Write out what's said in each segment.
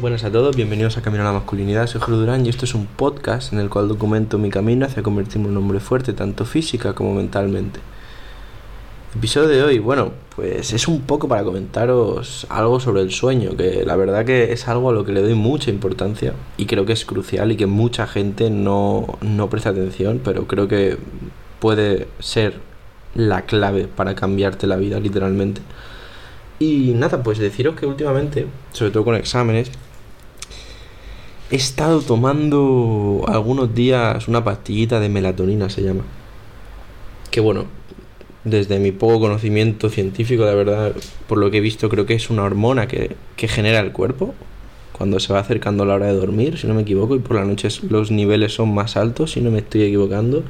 Buenas a todos, bienvenidos a Camino a la Masculinidad. Soy Jorge Durán y esto es un podcast en el cual documento mi camino hacia convertirme en un hombre fuerte, tanto física como mentalmente. episodio de hoy, bueno, pues es un poco para comentaros algo sobre el sueño, que la verdad que es algo a lo que le doy mucha importancia y creo que es crucial y que mucha gente no, no presta atención, pero creo que puede ser la clave para cambiarte la vida literalmente. Y nada, pues deciros que últimamente, sobre todo con exámenes, he estado tomando algunos días una pastillita de melatonina, se llama. Que bueno, desde mi poco conocimiento científico, la verdad, por lo que he visto, creo que es una hormona que, que genera el cuerpo cuando se va acercando la hora de dormir, si no me equivoco, y por la noche los niveles son más altos, si no me estoy equivocando.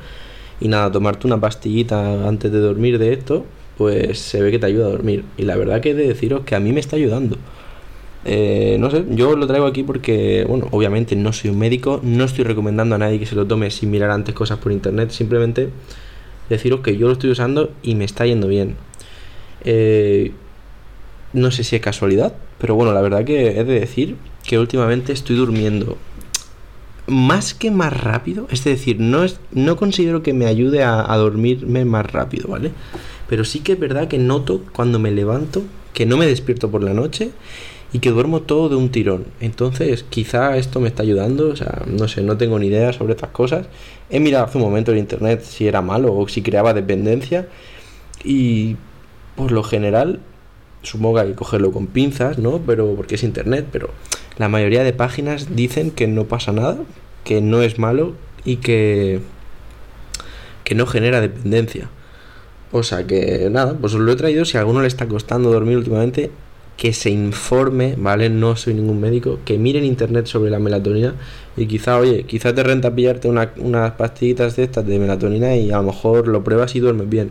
Y nada, tomarte una pastillita antes de dormir de esto, pues se ve que te ayuda a dormir. Y la verdad que he de deciros que a mí me está ayudando. Eh, no sé, yo lo traigo aquí porque, bueno, obviamente no soy un médico, no estoy recomendando a nadie que se lo tome sin mirar antes cosas por internet, simplemente deciros que yo lo estoy usando y me está yendo bien. Eh, no sé si es casualidad, pero bueno, la verdad que he de decir que últimamente estoy durmiendo más que más rápido, es decir, no, es, no considero que me ayude a, a dormirme más rápido, ¿vale? Pero sí que es verdad que noto cuando me levanto que no me despierto por la noche y que duermo todo de un tirón. Entonces, quizá esto me está ayudando, o sea, no sé, no tengo ni idea sobre estas cosas. He mirado hace un momento en internet si era malo o si creaba dependencia y por lo general supongo que hay que cogerlo con pinzas, ¿no? Pero porque es internet, pero la mayoría de páginas dicen que no pasa nada, que no es malo y que que no genera dependencia. O sea que nada, pues os lo he traído si a alguno le está costando dormir últimamente que se informe, ¿vale? No soy ningún médico, que mire en internet sobre la melatonina y quizá, oye, quizá te renta pillarte unas pastillitas de estas de melatonina y a lo mejor lo pruebas y duermes bien.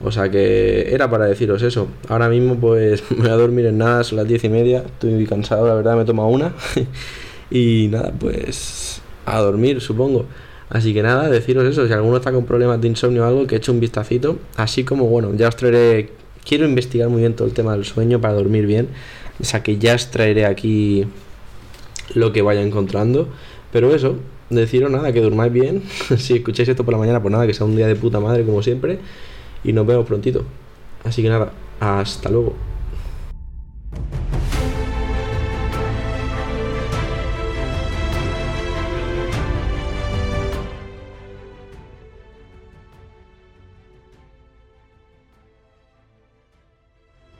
O sea que era para deciros eso. Ahora mismo pues me voy a dormir en nada, son las diez y media, estoy cansado, la verdad me he tomado una. y nada, pues a dormir supongo. Así que nada, deciros eso, si alguno está con problemas de insomnio o algo, que eche un vistacito. Así como, bueno, ya os traeré quiero investigar muy bien todo el tema del sueño para dormir bien. O sea que ya os traeré aquí lo que vaya encontrando. Pero eso, deciros nada, que durmáis bien. si escucháis esto por la mañana, pues nada, que sea un día de puta madre como siempre. Y nos vemos prontito. Así que nada, hasta luego.